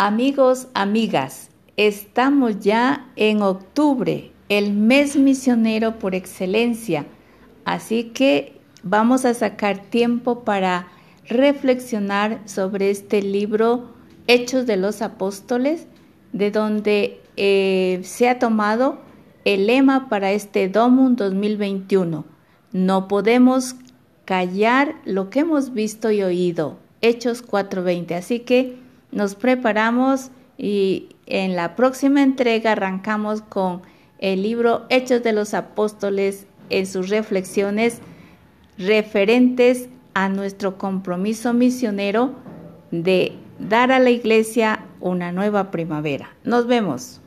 Amigos, amigas, estamos ya en octubre, el mes misionero por excelencia, así que vamos a sacar tiempo para reflexionar sobre este libro Hechos de los Apóstoles, de donde eh, se ha tomado el lema para este Domum 2021. No podemos callar lo que hemos visto y oído. Hechos 4:20. Así que nos preparamos y en la próxima entrega arrancamos con el libro Hechos de los Apóstoles en sus reflexiones referentes a nuestro compromiso misionero de dar a la iglesia una nueva primavera. Nos vemos.